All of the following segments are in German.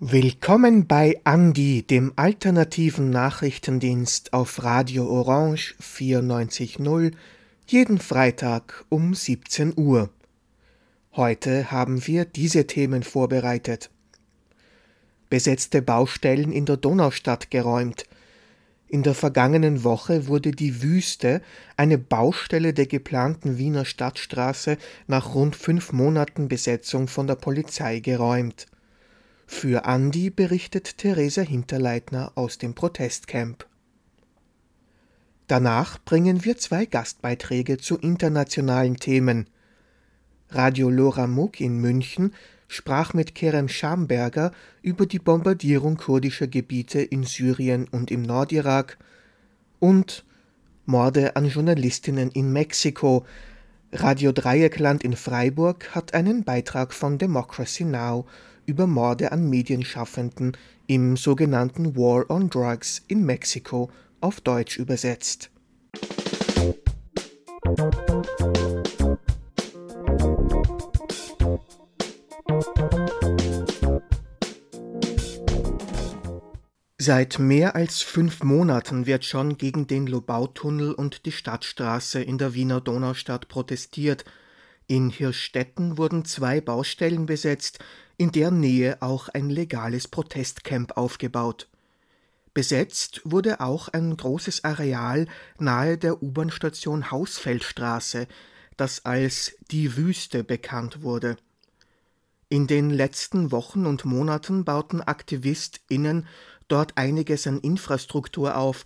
Willkommen bei Andi, dem alternativen Nachrichtendienst auf Radio Orange 94.0, jeden Freitag um 17 Uhr. Heute haben wir diese Themen vorbereitet. Besetzte Baustellen in der Donaustadt geräumt. In der vergangenen Woche wurde die Wüste, eine Baustelle der geplanten Wiener Stadtstraße, nach rund fünf Monaten Besetzung von der Polizei geräumt. Für Andi berichtet Theresa Hinterleitner aus dem Protestcamp. Danach bringen wir zwei Gastbeiträge zu internationalen Themen. Radio Lora Muk in München sprach mit Kerem Schamberger über die Bombardierung kurdischer Gebiete in Syrien und im Nordirak und Morde an Journalistinnen in Mexiko. Radio Dreieckland in Freiburg hat einen Beitrag von Democracy Now über Morde an Medienschaffenden im sogenannten War on Drugs in Mexiko auf Deutsch übersetzt. Seit mehr als fünf Monaten wird schon gegen den Lobautunnel und die Stadtstraße in der Wiener Donaustadt protestiert. In Hirschstetten wurden zwei Baustellen besetzt, in deren Nähe auch ein legales Protestcamp aufgebaut. Besetzt wurde auch ein großes Areal nahe der U-Bahn-Station Hausfeldstraße, das als die Wüste bekannt wurde. In den letzten Wochen und Monaten bauten AktivistInnen dort einiges an Infrastruktur auf,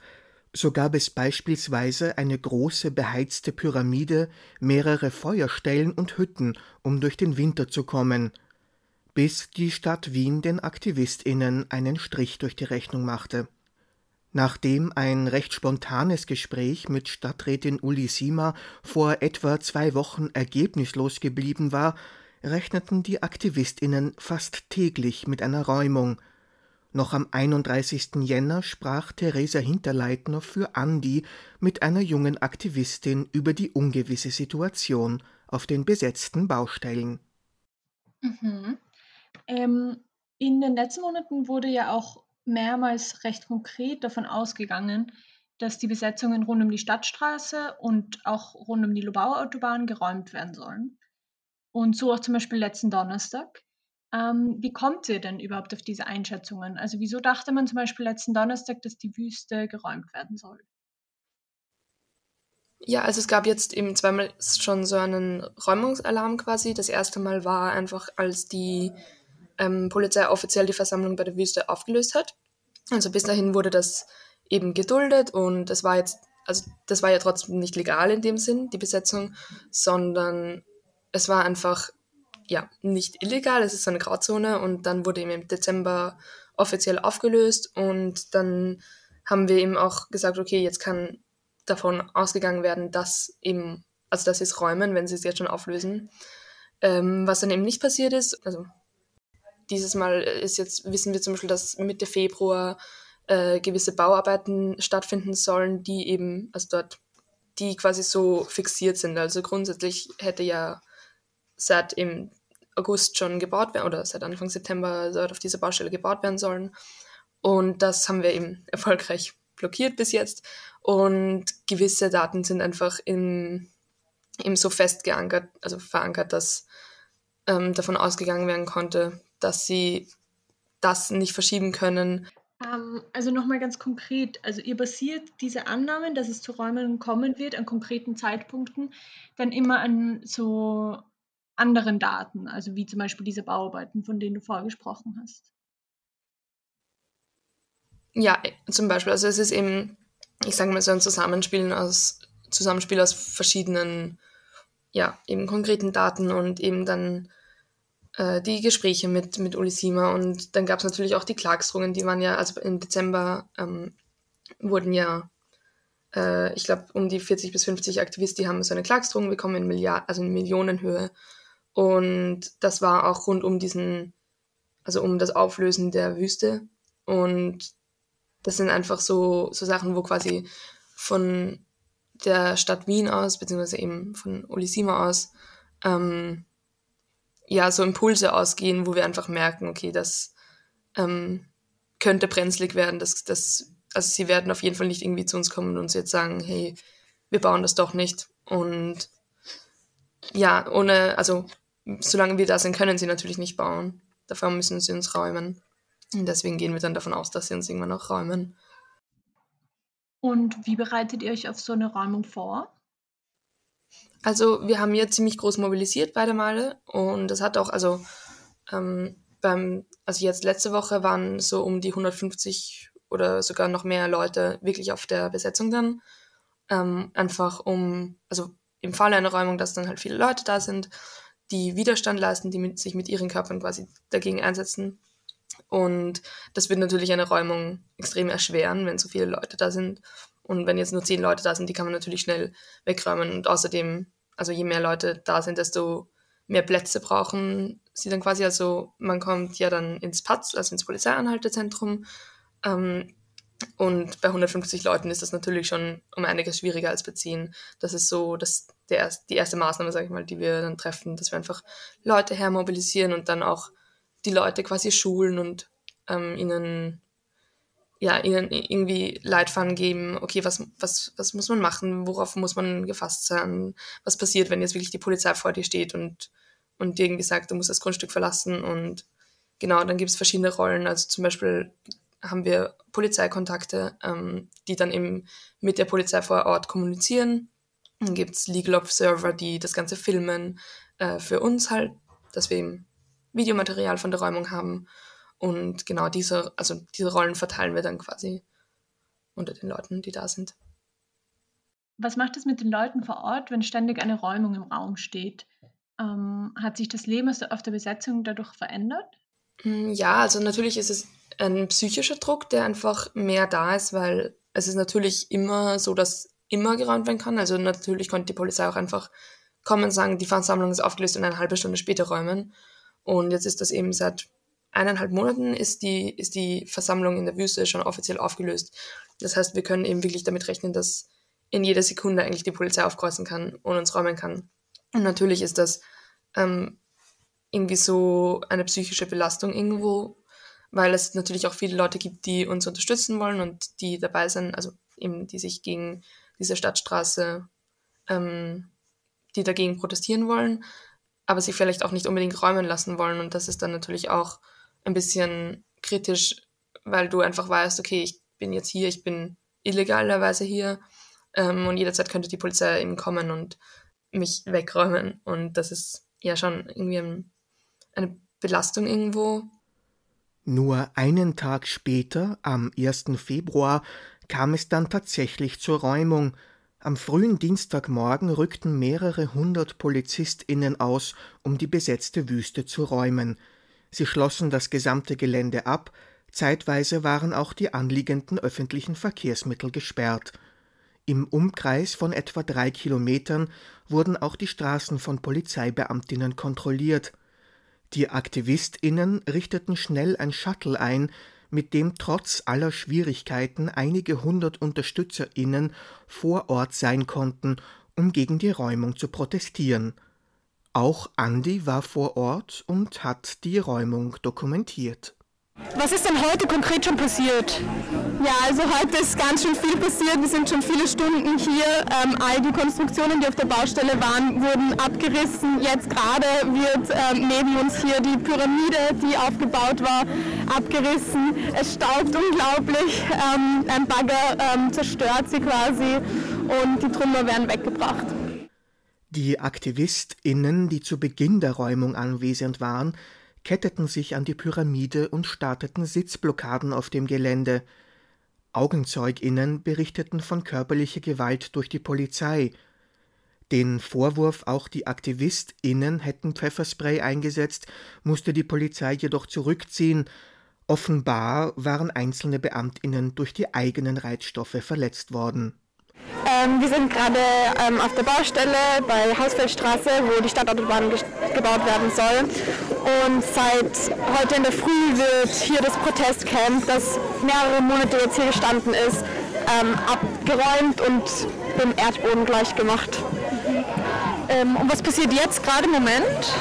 so gab es beispielsweise eine große beheizte Pyramide, mehrere Feuerstellen und Hütten, um durch den Winter zu kommen – bis die Stadt Wien den AktivistInnen einen Strich durch die Rechnung machte. Nachdem ein recht spontanes Gespräch mit Stadträtin Uli Sima vor etwa zwei Wochen ergebnislos geblieben war, rechneten die AktivistInnen fast täglich mit einer Räumung. Noch am 31. Jänner sprach Theresa Hinterleitner für Andi mit einer jungen Aktivistin über die ungewisse Situation auf den besetzten Baustellen. Mhm. Ähm, in den letzten Monaten wurde ja auch mehrmals recht konkret davon ausgegangen, dass die Besetzungen rund um die Stadtstraße und auch rund um die Lobauer Autobahn geräumt werden sollen. Und so auch zum Beispiel letzten Donnerstag. Ähm, wie kommt ihr denn überhaupt auf diese Einschätzungen? Also wieso dachte man zum Beispiel letzten Donnerstag, dass die Wüste geräumt werden soll? Ja, also es gab jetzt eben zweimal schon so einen Räumungsalarm quasi. Das erste Mal war einfach, als die ähm, Polizei offiziell die Versammlung bei der Wüste aufgelöst hat. Also bis dahin wurde das eben geduldet und das war jetzt, also das war ja trotzdem nicht legal in dem Sinn, die Besetzung, sondern es war einfach ja nicht illegal, es ist so eine Grauzone und dann wurde eben im Dezember offiziell aufgelöst und dann haben wir eben auch gesagt, okay, jetzt kann davon ausgegangen werden, dass eben, also dass sie es räumen, wenn sie es jetzt schon auflösen. Ähm, was dann eben nicht passiert ist, also dieses Mal ist jetzt, wissen wir zum Beispiel, dass Mitte Februar äh, gewisse Bauarbeiten stattfinden sollen, die eben, also dort, die quasi so fixiert sind. Also grundsätzlich hätte ja seit im August schon gebaut werden oder seit Anfang September dort auf dieser Baustelle gebaut werden sollen. Und das haben wir eben erfolgreich blockiert bis jetzt. Und gewisse Daten sind einfach im, im so fest geankert, also verankert, dass ähm, davon ausgegangen werden konnte, dass sie das nicht verschieben können. Ähm, also nochmal ganz konkret, also ihr basiert diese Annahmen, dass es zu Räumen kommen wird, an konkreten Zeitpunkten, dann immer an so anderen Daten, also wie zum Beispiel diese Bauarbeiten, von denen du vorgesprochen hast. Ja, zum Beispiel, also es ist eben, ich sage mal so ein Zusammenspiel aus, Zusammenspiel aus verschiedenen, ja, eben konkreten Daten und eben dann äh, die Gespräche mit, mit Ulisima und dann gab es natürlich auch die Klagsdrohungen, die waren ja, also im Dezember ähm, wurden ja, äh, ich glaube, um die 40 bis 50 Aktivisten, die haben so eine Klagsdrohung bekommen in Milliard, also in Millionenhöhe. Und das war auch rund um diesen, also um das Auflösen der Wüste. Und das sind einfach so, so Sachen, wo quasi von der Stadt Wien aus, beziehungsweise eben von Olisima aus, ähm, ja, so Impulse ausgehen, wo wir einfach merken, okay, das ähm, könnte brenzlig werden, dass, dass, also sie werden auf jeden Fall nicht irgendwie zu uns kommen und uns jetzt sagen, hey, wir bauen das doch nicht. Und ja, ohne, also solange wir da sind, können sie natürlich nicht bauen. Dafür müssen sie uns räumen. Und deswegen gehen wir dann davon aus, dass sie uns irgendwann auch räumen. Und wie bereitet ihr euch auf so eine Räumung vor? Also wir haben hier ziemlich groß mobilisiert beide Male und das hat auch, also ähm, beim, also jetzt letzte Woche waren so um die 150 oder sogar noch mehr Leute wirklich auf der Besetzung dann. Ähm, einfach um, also im Falle einer Räumung, dass dann halt viele Leute da sind, die Widerstand leisten, die mit, sich mit ihren Körpern quasi dagegen einsetzen. Und das wird natürlich eine Räumung extrem erschweren, wenn so viele Leute da sind. Und wenn jetzt nur zehn Leute da sind, die kann man natürlich schnell wegräumen. Und außerdem, also je mehr Leute da sind, desto mehr Plätze brauchen sie dann quasi. Also man kommt ja dann ins PATZ, also ins Polizeianhaltezentrum. Ähm, und bei 150 Leuten ist das natürlich schon um einiges schwieriger als 10. Das ist so das, der, die erste Maßnahme, sage ich mal, die wir dann treffen, dass wir einfach Leute hermobilisieren und dann auch die Leute quasi schulen und ähm, ihnen ja, ihnen irgendwie Leitfaden geben, okay, was, was, was muss man machen, worauf muss man gefasst sein, was passiert, wenn jetzt wirklich die Polizei vor dir steht und, und dir irgendwie sagt, du musst das Grundstück verlassen? Und genau, dann gibt es verschiedene Rollen, also zum Beispiel haben wir Polizeikontakte, ähm, die dann eben mit der Polizei vor Ort kommunizieren. Dann gibt es Legal Observer, die das Ganze filmen äh, für uns halt, dass wir eben Videomaterial von der Räumung haben. Und genau diese, also diese Rollen verteilen wir dann quasi unter den Leuten, die da sind. Was macht es mit den Leuten vor Ort, wenn ständig eine Räumung im Raum steht? Ähm, hat sich das Leben auf der Besetzung dadurch verändert? Mm, ja, also natürlich ist es ein psychischer Druck, der einfach mehr da ist, weil es ist natürlich immer so, dass immer geräumt werden kann. Also natürlich konnte die Polizei auch einfach kommen und sagen, die Versammlung ist aufgelöst und eine halbe Stunde später räumen. Und jetzt ist das eben seit eineinhalb Monaten ist die, ist die Versammlung in der Wüste schon offiziell aufgelöst. Das heißt, wir können eben wirklich damit rechnen, dass in jeder Sekunde eigentlich die Polizei aufkreuzen kann und uns räumen kann. Und natürlich ist das ähm, irgendwie so eine psychische Belastung irgendwo, weil es natürlich auch viele Leute gibt, die uns unterstützen wollen und die dabei sind, also eben die sich gegen diese Stadtstraße, ähm, die dagegen protestieren wollen, aber sich vielleicht auch nicht unbedingt räumen lassen wollen. Und das ist dann natürlich auch ein bisschen kritisch, weil du einfach weißt, okay, ich bin jetzt hier, ich bin illegalerweise hier ähm, und jederzeit könnte die Polizei eben kommen und mich wegräumen. Und das ist ja schon irgendwie ein, eine Belastung irgendwo. Nur einen Tag später, am 1. Februar, kam es dann tatsächlich zur Räumung. Am frühen Dienstagmorgen rückten mehrere hundert PolizistInnen aus, um die besetzte Wüste zu räumen. Sie schlossen das gesamte Gelände ab, zeitweise waren auch die anliegenden öffentlichen Verkehrsmittel gesperrt. Im Umkreis von etwa drei Kilometern wurden auch die Straßen von Polizeibeamtinnen kontrolliert. Die AktivistInnen richteten schnell ein Shuttle ein, mit dem trotz aller Schwierigkeiten einige hundert UnterstützerInnen vor Ort sein konnten, um gegen die Räumung zu protestieren. Auch Andi war vor Ort und hat die Räumung dokumentiert. Was ist denn heute konkret schon passiert? Ja, also heute ist ganz schön viel passiert. Wir sind schon viele Stunden hier. Ähm, all die Konstruktionen, die auf der Baustelle waren, wurden abgerissen. Jetzt gerade wird ähm, neben uns hier die Pyramide, die aufgebaut war, abgerissen. Es staubt unglaublich. Ähm, ein Bagger ähm, zerstört sie quasi und die Trümmer werden weggebracht. Die AktivistInnen, die zu Beginn der Räumung anwesend waren, ketteten sich an die Pyramide und starteten Sitzblockaden auf dem Gelände. AugenzeugInnen berichteten von körperlicher Gewalt durch die Polizei. Den Vorwurf, auch die AktivistInnen hätten Pfefferspray eingesetzt, musste die Polizei jedoch zurückziehen. Offenbar waren einzelne BeamtInnen durch die eigenen Reizstoffe verletzt worden. Ähm, wir sind gerade ähm, auf der Baustelle bei Hausfeldstraße, wo die Stadtautobahn gebaut werden soll. Und seit heute in der Früh wird hier das Protestcamp, das mehrere Monate jetzt hier gestanden ist, ähm, abgeräumt und dem Erdboden gleich gemacht. Ähm, und was passiert jetzt gerade im Moment?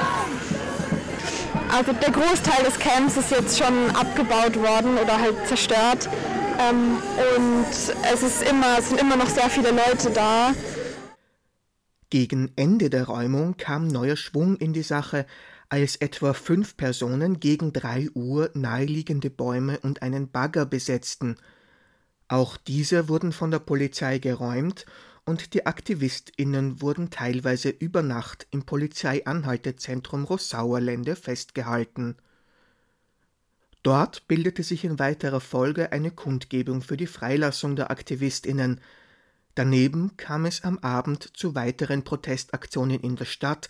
Also der Großteil des Camps ist jetzt schon abgebaut worden oder halt zerstört. Ähm, und es, ist immer, es sind immer noch sehr viele Leute da. Gegen Ende der Räumung kam neuer Schwung in die Sache, als etwa fünf Personen gegen drei Uhr naheliegende Bäume und einen Bagger besetzten. Auch diese wurden von der Polizei geräumt und die AktivistInnen wurden teilweise über Nacht im Polizeianhaltezentrum Rossauerlände festgehalten. Dort bildete sich in weiterer Folge eine Kundgebung für die Freilassung der AktivistInnen. Daneben kam es am Abend zu weiteren Protestaktionen in der Stadt.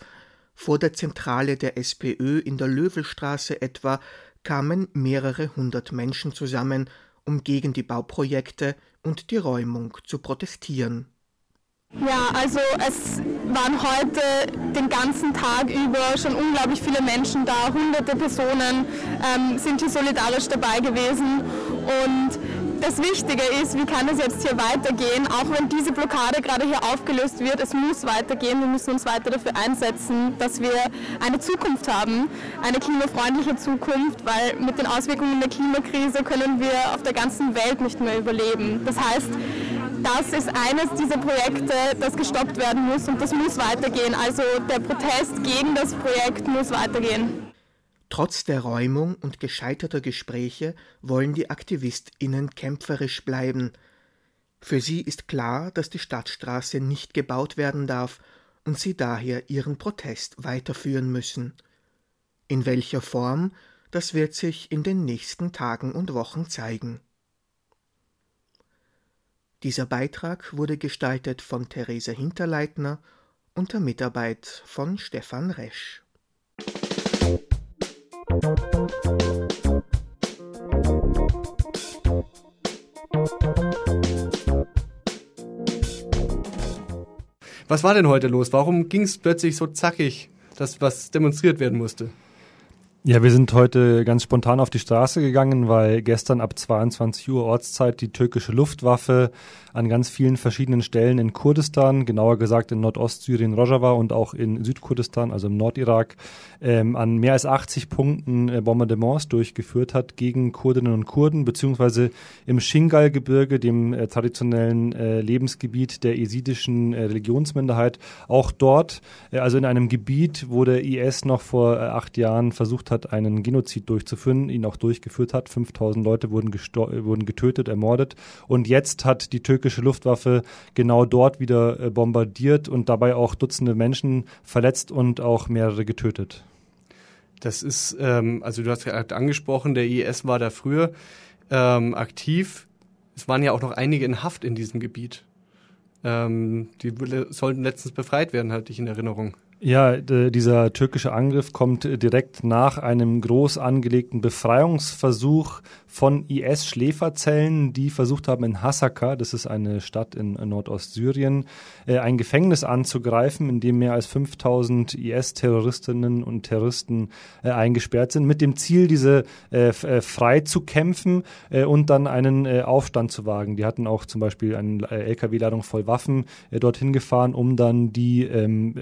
Vor der Zentrale der SPÖ in der Löwelstraße etwa kamen mehrere hundert Menschen zusammen, um gegen die Bauprojekte und die Räumung zu protestieren. Ja, also es waren heute den ganzen Tag über schon unglaublich viele Menschen da, hunderte Personen ähm, sind hier solidarisch dabei gewesen. Und das Wichtige ist, wie kann es jetzt hier weitergehen, auch wenn diese Blockade gerade hier aufgelöst wird, es muss weitergehen, wir müssen uns weiter dafür einsetzen, dass wir eine Zukunft haben, eine klimafreundliche Zukunft, weil mit den Auswirkungen der Klimakrise können wir auf der ganzen Welt nicht mehr überleben. Das heißt, das ist eines dieser Projekte, das gestoppt werden muss und das muss weitergehen. Also der Protest gegen das Projekt muss weitergehen. Trotz der Räumung und gescheiterter Gespräche wollen die AktivistInnen kämpferisch bleiben. Für sie ist klar, dass die Stadtstraße nicht gebaut werden darf und sie daher ihren Protest weiterführen müssen. In welcher Form, das wird sich in den nächsten Tagen und Wochen zeigen. Dieser Beitrag wurde gestaltet von Therese Hinterleitner unter Mitarbeit von Stefan Resch. Was war denn heute los? Warum ging es plötzlich so zackig, dass was demonstriert werden musste? Ja, wir sind heute ganz spontan auf die Straße gegangen, weil gestern ab 22 Uhr Ortszeit die türkische Luftwaffe an ganz vielen verschiedenen Stellen in Kurdistan, genauer gesagt in Nordostsyrien Rojava und auch in Südkurdistan, also im Nordirak, ähm, an mehr als 80 Punkten äh, Bombardements durchgeführt hat gegen Kurdinnen und Kurden, beziehungsweise im Shingal-Gebirge, dem äh, traditionellen äh, Lebensgebiet der esidischen äh, Religionsminderheit. Auch dort, äh, also in einem Gebiet, wo der IS noch vor äh, acht Jahren versucht hat, einen Genozid durchzuführen, ihn auch durchgeführt hat. 5000 Leute wurden, wurden getötet, ermordet. Und jetzt hat die türkische Luftwaffe genau dort wieder bombardiert und dabei auch Dutzende Menschen verletzt und auch mehrere getötet. Das ist, ähm, also du hast ja angesprochen, der IS war da früher ähm, aktiv. Es waren ja auch noch einige in Haft in diesem Gebiet. Ähm, die sollten letztens befreit werden, hatte ich in Erinnerung. Ja, dieser türkische Angriff kommt direkt nach einem groß angelegten Befreiungsversuch von IS-Schläferzellen, die versucht haben, in Hasaka, das ist eine Stadt in Nordostsyrien, äh, ein Gefängnis anzugreifen, in dem mehr als 5000 IS-Terroristinnen und Terroristen äh, eingesperrt sind, mit dem Ziel, diese äh, frei zu kämpfen und dann einen Aufstand zu wagen. Die hatten auch zum Beispiel eine LKW-Ladung voll Waffen dorthin gefahren, um dann die ähm,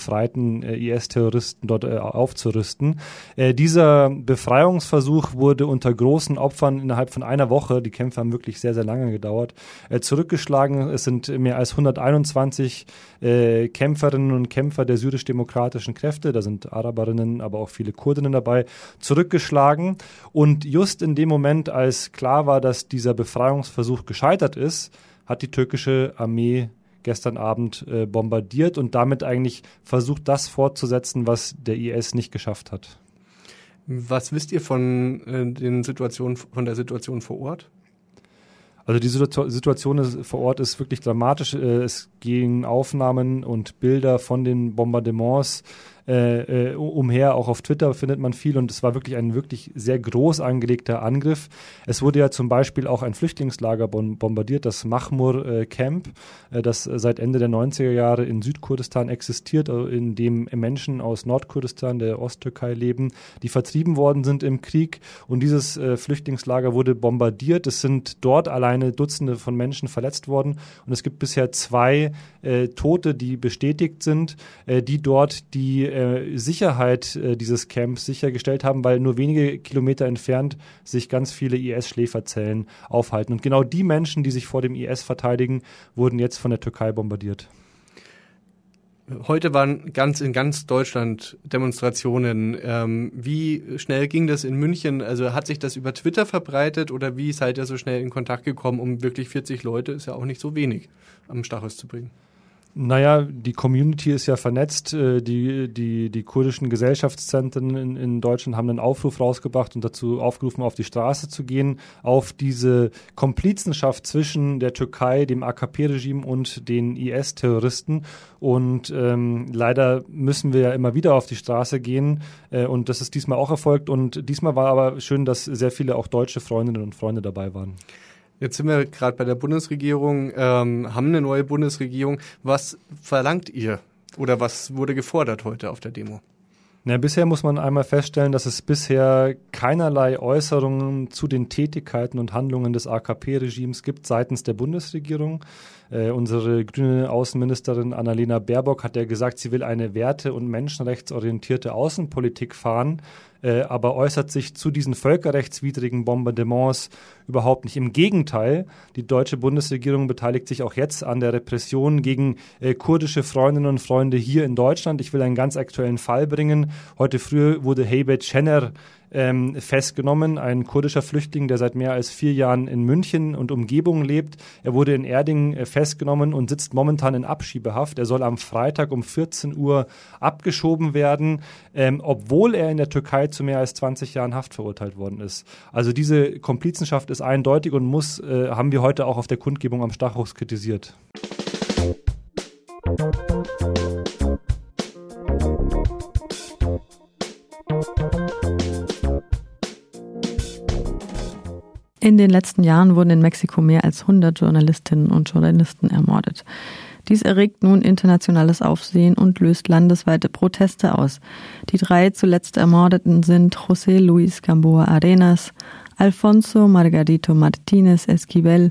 befreiten IS-Terroristen dort aufzurüsten. Dieser Befreiungsversuch wurde unter großen Opfern innerhalb von einer Woche, die Kämpfe haben wirklich sehr, sehr lange gedauert, äh, zurückgeschlagen. Es sind mehr als 121 äh, Kämpferinnen und Kämpfer der syrisch-demokratischen Kräfte, da sind Araberinnen, aber auch viele Kurdinnen dabei, zurückgeschlagen. Und just in dem Moment, als klar war, dass dieser Befreiungsversuch gescheitert ist, hat die türkische Armee gestern Abend äh, bombardiert und damit eigentlich versucht, das fortzusetzen, was der IS nicht geschafft hat. Was wisst ihr von äh, den Situationen, von der Situation vor Ort? Also die Situation vor Ort ist wirklich dramatisch. Äh, es gehen Aufnahmen und Bilder von den Bombardements äh, äh, umher. Auch auf Twitter findet man viel und es war wirklich ein wirklich sehr groß angelegter Angriff. Es wurde ja zum Beispiel auch ein Flüchtlingslager bombardiert, das Mahmur äh, Camp, äh, das seit Ende der 90er Jahre in Südkurdistan existiert, äh, in dem Menschen aus Nordkurdistan, der Osttürkei leben, die vertrieben worden sind im Krieg und dieses äh, Flüchtlingslager wurde bombardiert. Es sind dort alleine Dutzende von Menschen verletzt worden und es gibt bisher zwei Tote, die bestätigt sind, die dort die äh, Sicherheit äh, dieses Camps sichergestellt haben, weil nur wenige Kilometer entfernt sich ganz viele IS-Schläferzellen aufhalten. Und genau die Menschen, die sich vor dem IS verteidigen, wurden jetzt von der Türkei bombardiert. Heute waren ganz in ganz Deutschland Demonstrationen. Ähm, wie schnell ging das in München? Also hat sich das über Twitter verbreitet oder wie seid ihr so schnell in Kontakt gekommen, um wirklich 40 Leute, ist ja auch nicht so wenig, am Stachus zu bringen? Naja, die Community ist ja vernetzt. Äh, die, die, die kurdischen Gesellschaftszentren in, in Deutschland haben einen Aufruf rausgebracht und dazu aufgerufen, auf die Straße zu gehen, auf diese Komplizenschaft zwischen der Türkei, dem AKP-Regime und den IS-Terroristen. Und ähm, leider müssen wir ja immer wieder auf die Straße gehen. Äh, und das ist diesmal auch erfolgt. Und diesmal war aber schön, dass sehr viele auch deutsche Freundinnen und Freunde dabei waren. Jetzt sind wir gerade bei der Bundesregierung, ähm, haben eine neue Bundesregierung. Was verlangt ihr oder was wurde gefordert heute auf der Demo? Na, bisher muss man einmal feststellen, dass es bisher keinerlei Äußerungen zu den Tätigkeiten und Handlungen des AKP-Regimes gibt seitens der Bundesregierung. Äh, unsere grüne Außenministerin Annalena Baerbock hat ja gesagt, sie will eine werte- und menschenrechtsorientierte Außenpolitik fahren äh, aber äußert sich zu diesen völkerrechtswidrigen Bombardements überhaupt nicht. Im Gegenteil, die deutsche Bundesregierung beteiligt sich auch jetzt an der Repression gegen äh, kurdische Freundinnen und Freunde hier in Deutschland. Ich will einen ganz aktuellen Fall bringen. Heute früh wurde Heybet Schener ähm, festgenommen, ein kurdischer Flüchtling, der seit mehr als vier Jahren in München und Umgebung lebt. Er wurde in Erding äh, festgenommen und sitzt momentan in Abschiebehaft. Er soll am Freitag um 14 Uhr abgeschoben werden, ähm, obwohl er in der Türkei zu mehr als 20 Jahren Haft verurteilt worden ist. Also diese Komplizenschaft ist eindeutig und muss, äh, haben wir heute auch auf der Kundgebung am Stachus kritisiert. In den letzten Jahren wurden in Mexiko mehr als 100 Journalistinnen und Journalisten ermordet. Dies erregt nun internationales Aufsehen und löst landesweite Proteste aus. Die drei zuletzt Ermordeten sind José Luis Gamboa Arenas, Alfonso Margarito Martínez Esquivel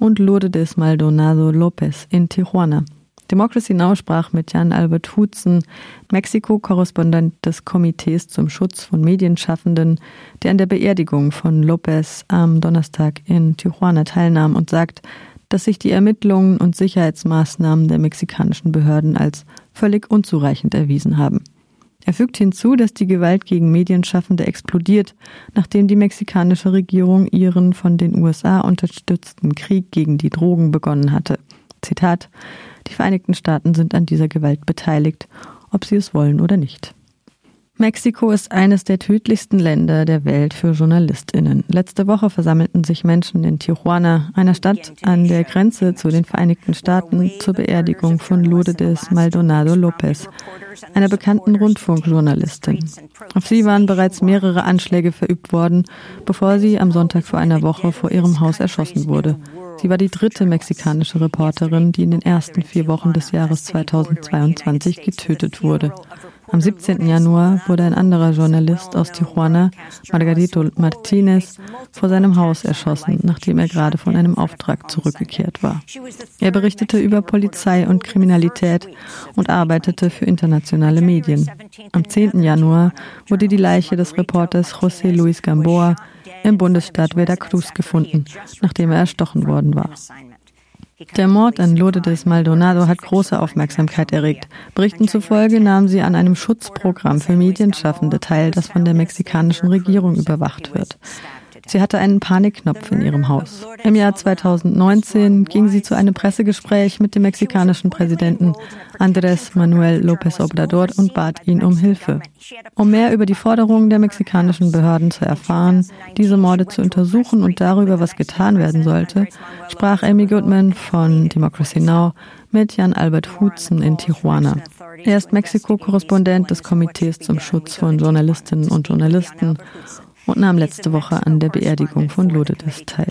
und Lourdes Maldonado López in Tijuana. Democracy Now! sprach mit Jan Albert Hutzen, Mexiko-Korrespondent des Komitees zum Schutz von Medienschaffenden, der an der Beerdigung von Lopez am Donnerstag in Tijuana teilnahm und sagt, dass sich die Ermittlungen und Sicherheitsmaßnahmen der mexikanischen Behörden als völlig unzureichend erwiesen haben. Er fügt hinzu, dass die Gewalt gegen Medienschaffende explodiert, nachdem die mexikanische Regierung ihren von den USA unterstützten Krieg gegen die Drogen begonnen hatte. Zitat die Vereinigten Staaten sind an dieser Gewalt beteiligt, ob sie es wollen oder nicht. Mexiko ist eines der tödlichsten Länder der Welt für JournalistInnen. Letzte Woche versammelten sich Menschen in Tijuana, einer Stadt an der Grenze zu den Vereinigten Staaten, zur Beerdigung von Lourdes Maldonado López, einer bekannten Rundfunkjournalistin. Auf sie waren bereits mehrere Anschläge verübt worden, bevor sie am Sonntag vor einer Woche vor ihrem Haus erschossen wurde. Sie war die dritte mexikanische Reporterin, die in den ersten vier Wochen des Jahres 2022 getötet wurde. Am 17. Januar wurde ein anderer Journalist aus Tijuana, Margarito Martinez, vor seinem Haus erschossen, nachdem er gerade von einem Auftrag zurückgekehrt war. Er berichtete über Polizei und Kriminalität und arbeitete für internationale Medien. Am 10. Januar wurde die Leiche des Reporters José Luis Gamboa im Bundesstaat Veracruz gefunden, nachdem er erstochen worden war. Der Mord an Lourdes Maldonado hat große Aufmerksamkeit erregt. Berichten zufolge nahm sie an einem Schutzprogramm für Medienschaffende teil, das von der mexikanischen Regierung überwacht wird. Sie hatte einen Panikknopf in ihrem Haus. Im Jahr 2019 ging sie zu einem Pressegespräch mit dem mexikanischen Präsidenten Andrés Manuel López Obrador und bat ihn um Hilfe. Um mehr über die Forderungen der mexikanischen Behörden zu erfahren, diese Morde zu untersuchen und darüber, was getan werden sollte, sprach Amy Goodman von Democracy Now! mit Jan Albert Hutzen in Tijuana. Er ist Mexiko-Korrespondent des Komitees zum Schutz von Journalistinnen und Journalisten und nahm letzte Woche an der Beerdigung von Lourdes teil.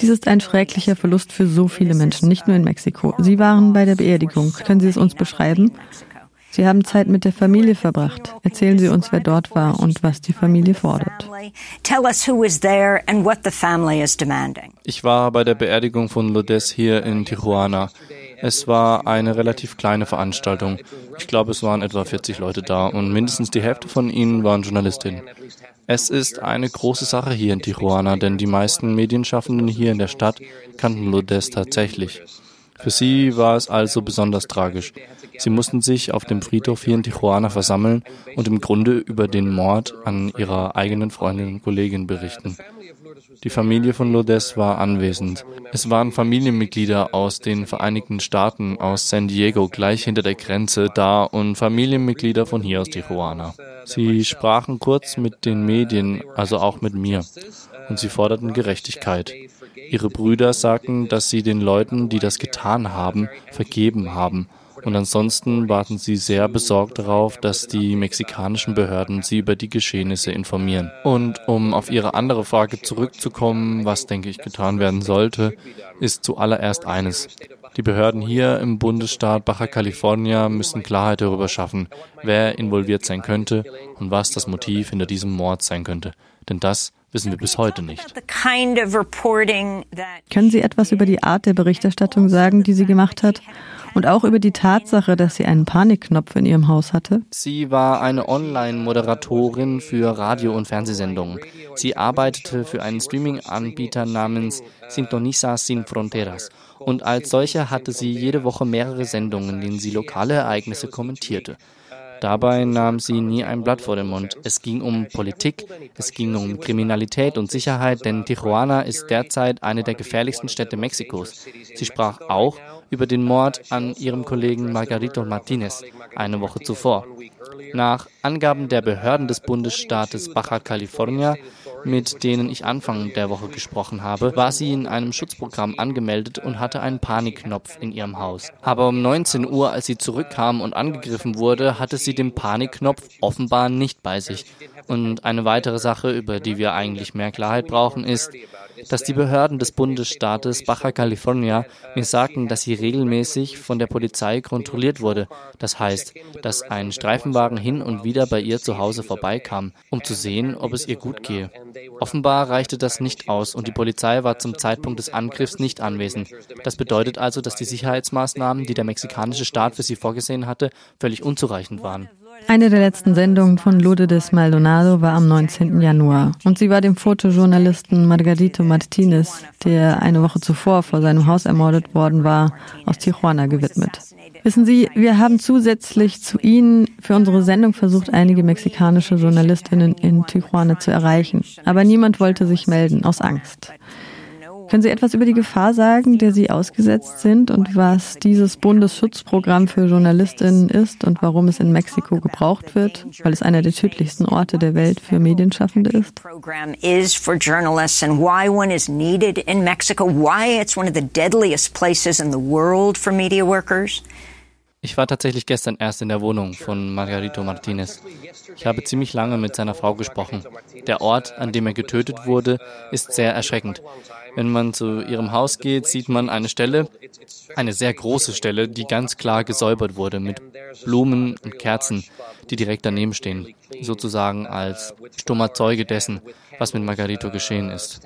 Dies ist ein schrecklicher Verlust für so viele Menschen, nicht nur in Mexiko. Sie waren bei der Beerdigung. Können Sie es uns beschreiben? Sie haben Zeit mit der Familie verbracht. Erzählen Sie uns, wer dort war und was die Familie fordert. Ich war bei der Beerdigung von Lourdes hier in Tijuana. Es war eine relativ kleine Veranstaltung. Ich glaube, es waren etwa 40 Leute da und mindestens die Hälfte von ihnen waren Journalistinnen. Es ist eine große Sache hier in Tijuana, denn die meisten Medienschaffenden hier in der Stadt kannten Lourdes tatsächlich. Für sie war es also besonders tragisch. Sie mussten sich auf dem Friedhof hier in Tijuana versammeln und im Grunde über den Mord an ihrer eigenen Freundin und Kollegin berichten. Die Familie von Lourdes war anwesend. Es waren Familienmitglieder aus den Vereinigten Staaten, aus San Diego, gleich hinter der Grenze da und Familienmitglieder von hier aus Tijuana. Sie sprachen kurz mit den Medien, also auch mit mir, und sie forderten Gerechtigkeit. Ihre Brüder sagten, dass sie den Leuten, die das getan haben, vergeben haben und ansonsten warten sie sehr besorgt darauf, dass die mexikanischen Behörden sie über die Geschehnisse informieren. Und um auf Ihre andere Frage zurückzukommen, was denke ich getan werden sollte, ist zuallererst eines. Die Behörden hier im Bundesstaat Baja California müssen Klarheit darüber schaffen, wer involviert sein könnte und was das Motiv hinter diesem Mord sein könnte. Denn das wissen wir bis heute nicht. Können Sie etwas über die Art der Berichterstattung sagen, die sie gemacht hat? Und auch über die Tatsache, dass sie einen Panikknopf in ihrem Haus hatte? Sie war eine Online-Moderatorin für Radio- und Fernsehsendungen. Sie arbeitete für einen Streaming-Anbieter namens Sintoniza Sin Fronteras. Und als solche hatte sie jede Woche mehrere Sendungen, in denen sie lokale Ereignisse kommentierte. Dabei nahm sie nie ein Blatt vor den Mund. Es ging um Politik, es ging um Kriminalität und Sicherheit, denn Tijuana ist derzeit eine der gefährlichsten Städte Mexikos. Sie sprach auch über den Mord an ihrem Kollegen Margarito Martinez eine Woche zuvor. Nach Angaben der Behörden des Bundesstaates Baja California mit denen ich Anfang der Woche gesprochen habe, war sie in einem Schutzprogramm angemeldet und hatte einen Panikknopf in ihrem Haus. Aber um 19 Uhr, als sie zurückkam und angegriffen wurde, hatte sie den Panikknopf offenbar nicht bei sich. Und eine weitere Sache, über die wir eigentlich mehr Klarheit brauchen, ist, dass die Behörden des Bundesstaates Baja California mir sagten, dass sie regelmäßig von der Polizei kontrolliert wurde. Das heißt, dass ein Streifenwagen hin und wieder bei ihr zu Hause vorbeikam, um zu sehen, ob es ihr gut gehe. Offenbar reichte das nicht aus und die Polizei war zum Zeitpunkt des Angriffs nicht anwesend. Das bedeutet also, dass die Sicherheitsmaßnahmen, die der mexikanische Staat für sie vorgesehen hatte, völlig unzureichend waren. Eine der letzten Sendungen von Lourdes Maldonado war am 19. Januar und sie war dem Fotojournalisten Margarito Martinez, der eine Woche zuvor vor seinem Haus ermordet worden war, aus Tijuana gewidmet. Wissen Sie, wir haben zusätzlich zu Ihnen für unsere Sendung versucht, einige mexikanische Journalistinnen in Tijuana zu erreichen, aber niemand wollte sich melden aus Angst. Können Sie etwas über die Gefahr sagen, der Sie ausgesetzt sind und was dieses Bundesschutzprogramm für Journalistinnen ist und warum es in Mexiko gebraucht wird, weil es einer der tödlichsten Orte der Welt für Medienschaffende ist? Ich war tatsächlich gestern erst in der Wohnung von Margarito Martinez. Ich habe ziemlich lange mit seiner Frau gesprochen. Der Ort, an dem er getötet wurde, ist sehr erschreckend. Wenn man zu ihrem Haus geht, sieht man eine Stelle, eine sehr große Stelle, die ganz klar gesäubert wurde mit Blumen und Kerzen, die direkt daneben stehen, sozusagen als stummer Zeuge dessen, was mit Margarito geschehen ist.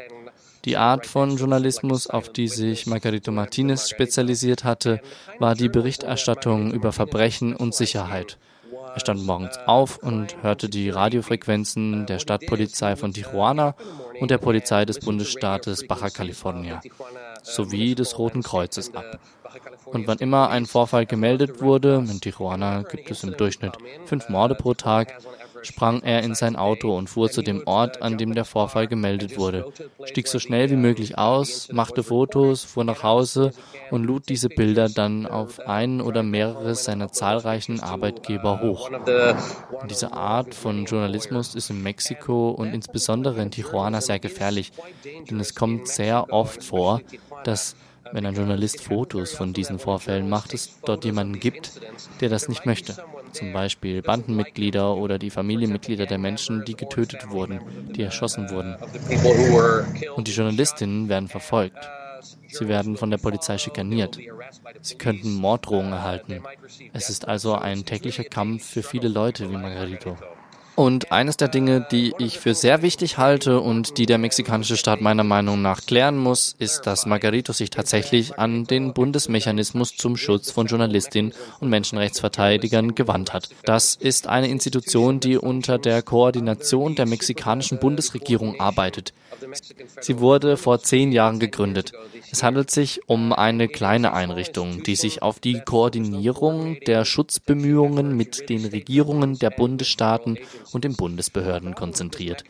Die Art von Journalismus, auf die sich Margarito Martinez spezialisiert hatte, war die Berichterstattung über Verbrechen und Sicherheit. Er stand morgens auf und hörte die Radiofrequenzen der Stadtpolizei von Tijuana und der Polizei des Bundesstaates Baja California sowie des Roten Kreuzes ab. Und wann immer ein Vorfall gemeldet wurde, in Tijuana gibt es im Durchschnitt fünf Morde pro Tag, sprang er in sein Auto und fuhr zu dem Ort, an dem der Vorfall gemeldet wurde, stieg so schnell wie möglich aus, machte Fotos, fuhr nach Hause und lud diese Bilder dann auf einen oder mehrere seiner zahlreichen Arbeitgeber hoch. Und diese Art von Journalismus ist in Mexiko und insbesondere in Tijuana sehr gefährlich, denn es kommt sehr oft vor, dass wenn ein Journalist Fotos von diesen Vorfällen macht, es dort jemanden gibt, der das nicht möchte. Zum Beispiel Bandenmitglieder oder die Familienmitglieder der Menschen, die getötet wurden, die erschossen wurden. Und die Journalistinnen werden verfolgt. Sie werden von der Polizei schikaniert. Sie könnten Morddrohungen erhalten. Es ist also ein täglicher Kampf für viele Leute wie Margarito. Und eines der Dinge, die ich für sehr wichtig halte und die der mexikanische Staat meiner Meinung nach klären muss, ist, dass Margarito sich tatsächlich an den Bundesmechanismus zum Schutz von Journalistinnen und Menschenrechtsverteidigern gewandt hat. Das ist eine Institution, die unter der Koordination der mexikanischen Bundesregierung arbeitet. Sie wurde vor zehn Jahren gegründet. Es handelt sich um eine kleine Einrichtung, die sich auf die Koordinierung der Schutzbemühungen mit den Regierungen der Bundesstaaten und den Bundesbehörden konzentriert.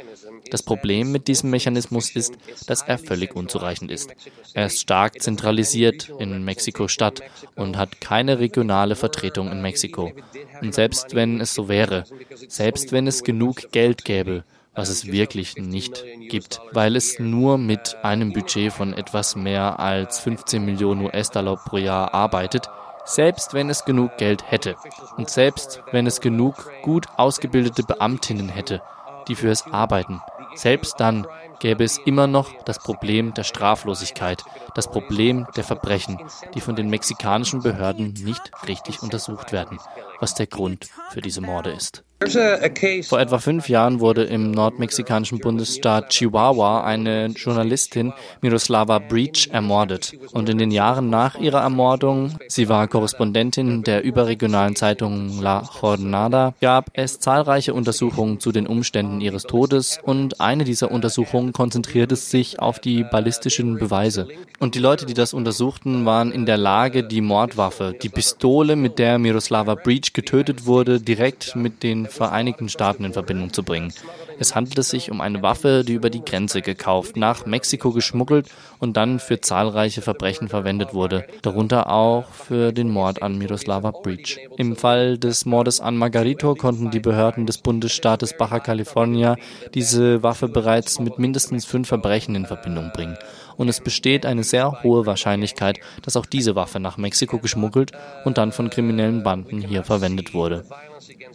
Das Problem mit diesem Mechanismus ist, dass er völlig unzureichend ist. Er ist stark zentralisiert in Mexiko-Stadt und hat keine regionale Vertretung in Mexiko. Und selbst wenn es so wäre, selbst wenn es genug Geld gäbe, was es wirklich nicht gibt, weil es nur mit einem Budget von etwas mehr als 15 Millionen US-Dollar pro Jahr arbeitet, selbst wenn es genug Geld hätte und selbst wenn es genug gut ausgebildete Beamtinnen hätte, die für es arbeiten, selbst dann gäbe es immer noch das Problem der Straflosigkeit, das Problem der Verbrechen, die von den mexikanischen Behörden nicht richtig untersucht werden, was der Grund für diese Morde ist. Vor etwa fünf Jahren wurde im nordmexikanischen Bundesstaat Chihuahua eine Journalistin Miroslava Breach ermordet. Und in den Jahren nach ihrer Ermordung, sie war Korrespondentin der überregionalen Zeitung La Jornada, gab es zahlreiche Untersuchungen zu den Umständen ihres Todes und eine dieser Untersuchungen konzentrierte sich auf die ballistischen Beweise. Und die Leute, die das untersuchten, waren in der Lage, die Mordwaffe, die Pistole, mit der Miroslava Breach getötet wurde, direkt mit den Vereinigten Staaten in Verbindung zu bringen. Es handelte sich um eine Waffe, die über die Grenze gekauft, nach Mexiko geschmuggelt und dann für zahlreiche Verbrechen verwendet wurde, darunter auch für den Mord an Miroslava Breach. Im Fall des Mordes an Margarito konnten die Behörden des Bundesstaates Baja California diese Waffe bereits mit mindestens fünf Verbrechen in Verbindung bringen und es besteht eine sehr hohe Wahrscheinlichkeit, dass auch diese Waffe nach Mexiko geschmuggelt und dann von kriminellen Banden hier verwendet wurde.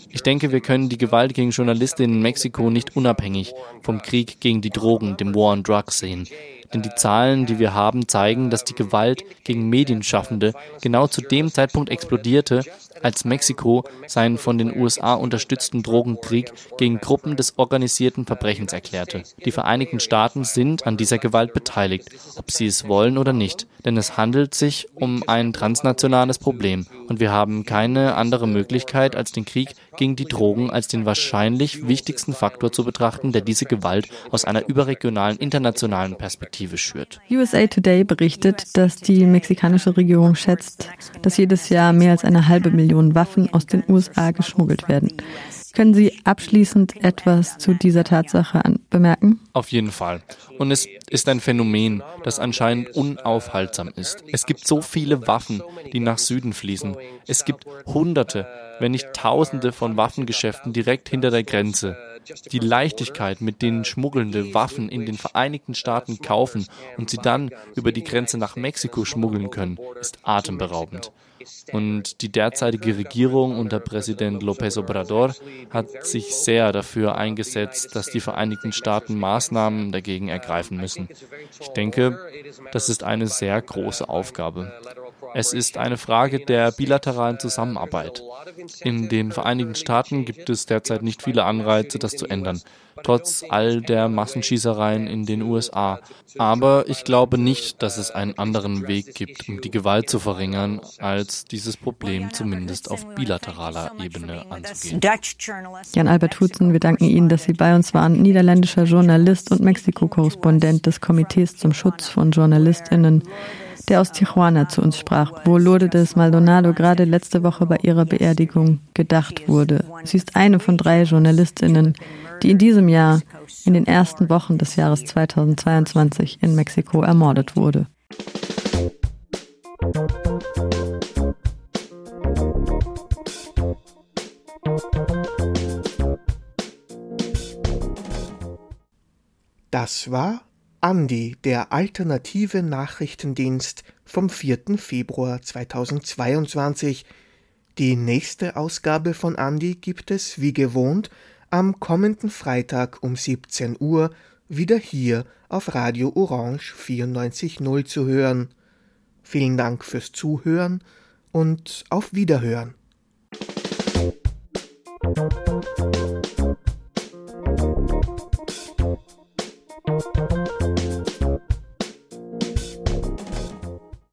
Ich denke, wir können die Gewalt gegen Journalistinnen in Mexiko nicht unabhängig vom Krieg gegen die Drogen, dem War on Drugs sehen. Denn die Zahlen, die wir haben, zeigen, dass die Gewalt gegen Medienschaffende genau zu dem Zeitpunkt explodierte, als Mexiko seinen von den USA unterstützten Drogenkrieg gegen Gruppen des organisierten Verbrechens erklärte. Die Vereinigten Staaten sind an dieser Gewalt beteiligt, ob sie es wollen oder nicht, denn es handelt sich um ein transnationales Problem und wir haben keine andere Möglichkeit, als den Krieg gegen die Drogen als den wahrscheinlich wichtigsten Faktor zu betrachten, der diese Gewalt aus einer überregionalen internationalen Perspektive schürt. USA Today berichtet, dass die mexikanische Regierung schätzt, dass jedes Jahr mehr als eine halbe Million Waffen aus den USA geschmuggelt werden. Können Sie abschließend etwas zu dieser Tatsache bemerken? Auf jeden Fall. Und es ist ein Phänomen, das anscheinend unaufhaltsam ist. Es gibt so viele Waffen, die nach Süden fließen. Es gibt Hunderte, wenn nicht Tausende von Waffengeschäften direkt hinter der Grenze. Die Leichtigkeit, mit denen Schmuggelnde Waffen in den Vereinigten Staaten kaufen und sie dann über die Grenze nach Mexiko schmuggeln können, ist atemberaubend. Und die derzeitige Regierung unter Präsident López Obrador hat sich sehr dafür eingesetzt, dass die Vereinigten Staaten Maßnahmen dagegen ergreifen müssen. Ich denke, das ist eine sehr große Aufgabe. Es ist eine Frage der bilateralen Zusammenarbeit. In den Vereinigten Staaten gibt es derzeit nicht viele Anreize, das zu ändern, trotz all der Massenschießereien in den USA. Aber ich glaube nicht, dass es einen anderen Weg gibt, um die Gewalt zu verringern, als dieses Problem zumindest auf bilateraler Ebene anzugehen. Jan-Albert Hutzen, wir danken Ihnen, dass Sie bei uns waren, niederländischer Journalist und Mexiko-Korrespondent des Komitees zum Schutz von JournalistInnen der aus Tijuana zu uns sprach, wo Lourdes Maldonado gerade letzte Woche bei ihrer Beerdigung gedacht wurde. Sie ist eine von drei Journalistinnen, die in diesem Jahr, in den ersten Wochen des Jahres 2022 in Mexiko ermordet wurde. Das war Andi, der alternative Nachrichtendienst vom 4. Februar 2022. Die nächste Ausgabe von Andi gibt es, wie gewohnt, am kommenden Freitag um 17 Uhr wieder hier auf Radio Orange 94.0 zu hören. Vielen Dank fürs Zuhören und auf Wiederhören.